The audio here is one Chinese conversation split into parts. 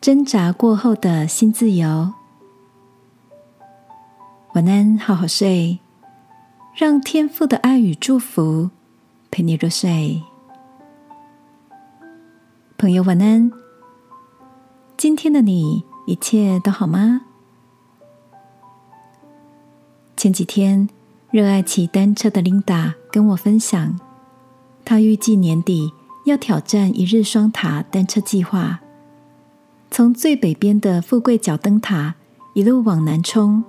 挣扎过后的新自由。晚安，好好睡，让天父的爱与祝福陪你入睡。朋友，晚安。今天的你一切都好吗？前几天，热爱骑单车的琳达跟我分享，她预计年底要挑战一日双塔单车计划。从最北边的富贵角灯塔一路往南冲，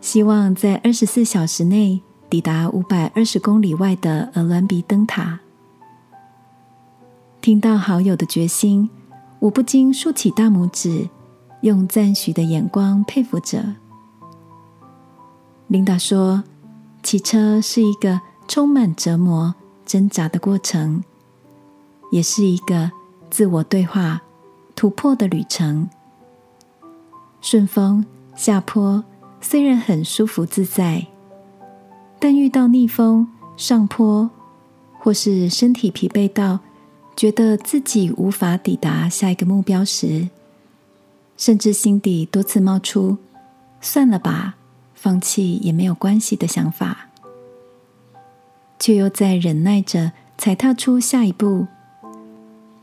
希望在二十四小时内抵达五百二十公里外的鹅銮鼻灯塔。听到好友的决心，我不禁竖起大拇指，用赞许的眼光佩服着。琳达说：“骑车是一个充满折磨、挣扎的过程，也是一个自我对话。”突破的旅程，顺风下坡虽然很舒服自在，但遇到逆风上坡，或是身体疲惫到觉得自己无法抵达下一个目标时，甚至心底多次冒出“算了吧，放弃也没有关系”的想法，却又在忍耐着踩踏出下一步。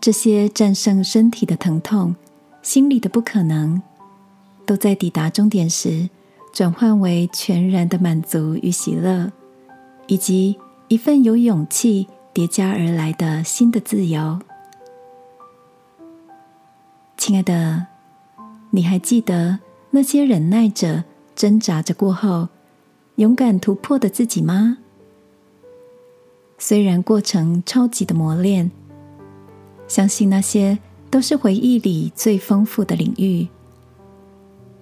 这些战胜身体的疼痛、心里的不可能，都在抵达终点时转换为全然的满足与喜乐，以及一份有勇气叠加而来的新的自由。亲爱的，你还记得那些忍耐着、挣扎着过后勇敢突破的自己吗？虽然过程超级的磨练。相信那些都是回忆里最丰富的领域。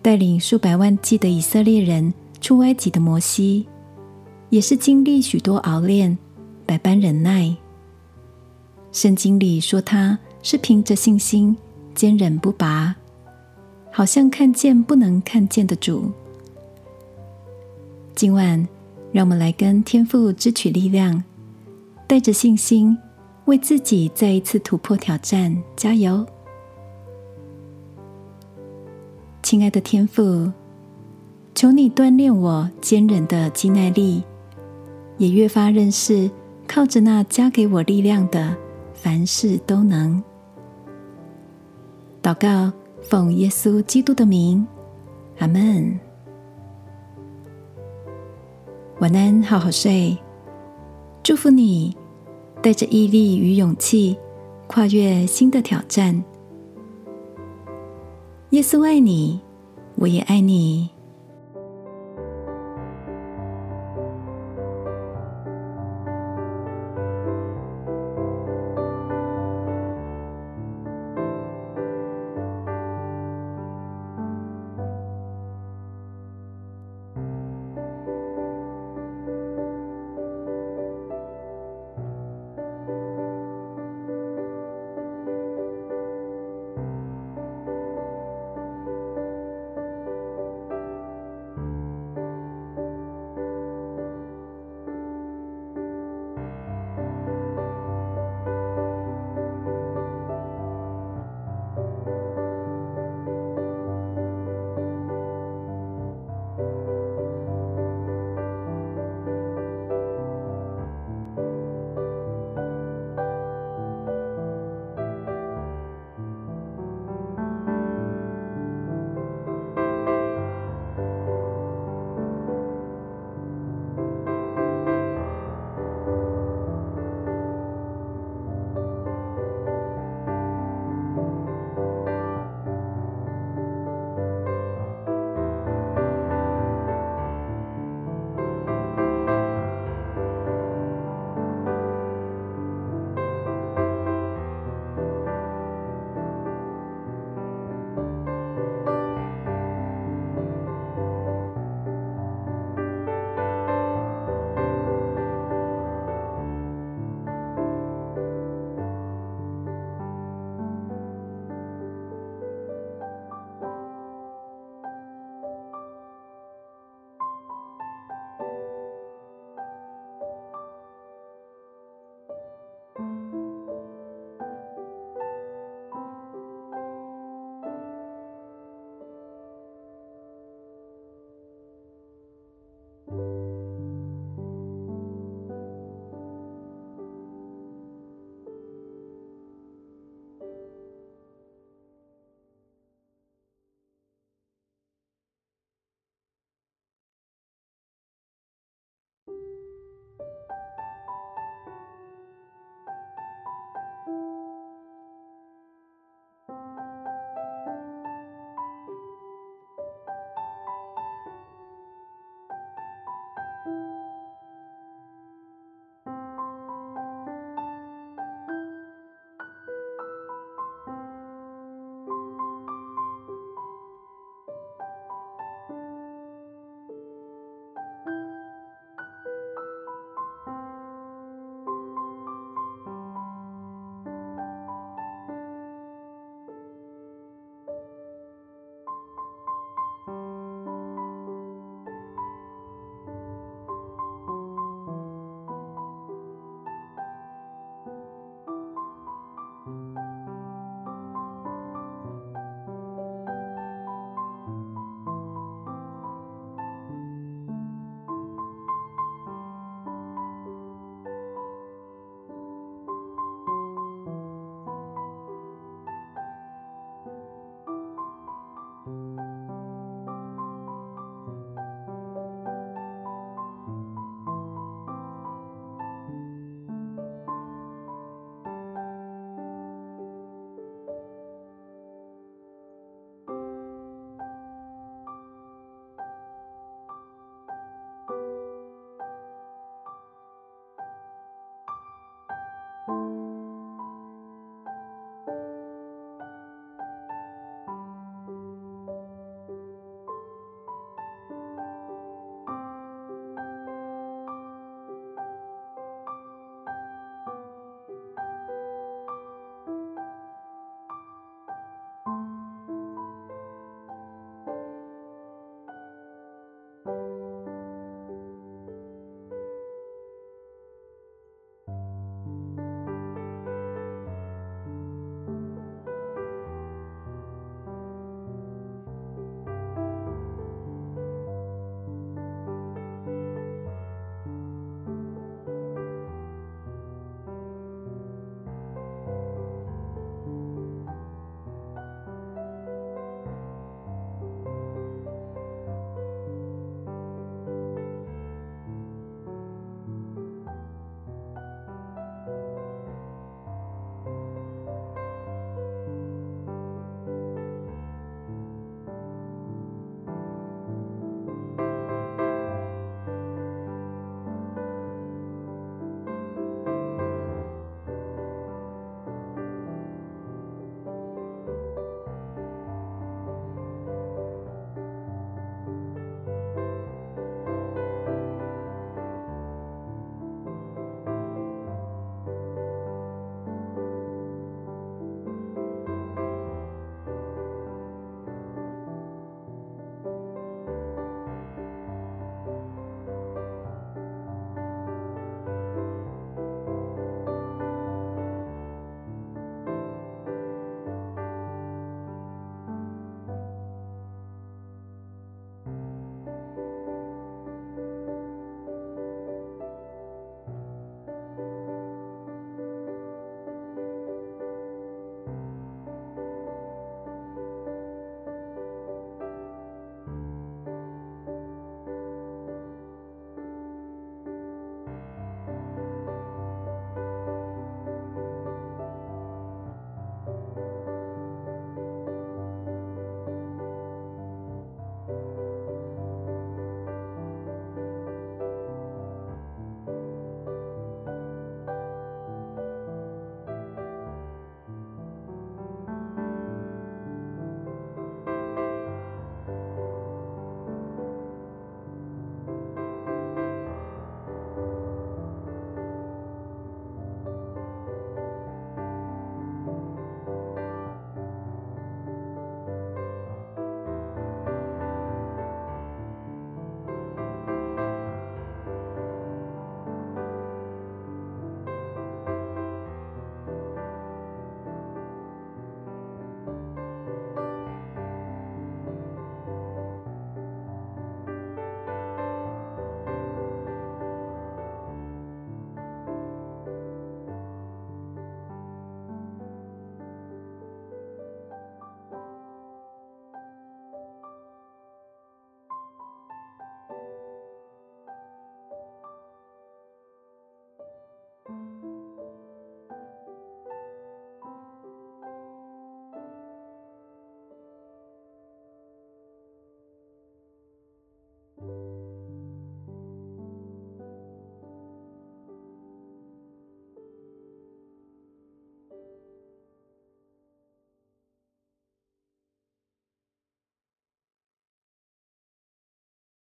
带领数百万计的以色列人出埃及的摩西，也是经历许多熬炼、百般忍耐。圣经里说他是凭着信心坚忍不拔，好像看见不能看见的主。今晚，让我们来跟天父支取力量，带着信心。为自己再一次突破挑战，加油！亲爱的天父，求你锻炼我坚韧的肌耐力，也越发认识靠着那加给我力量的，凡事都能。祷告，奉耶稣基督的名，阿门。晚安，好好睡，祝福你。带着毅力与勇气，跨越新的挑战。耶稣爱你，我也爱你。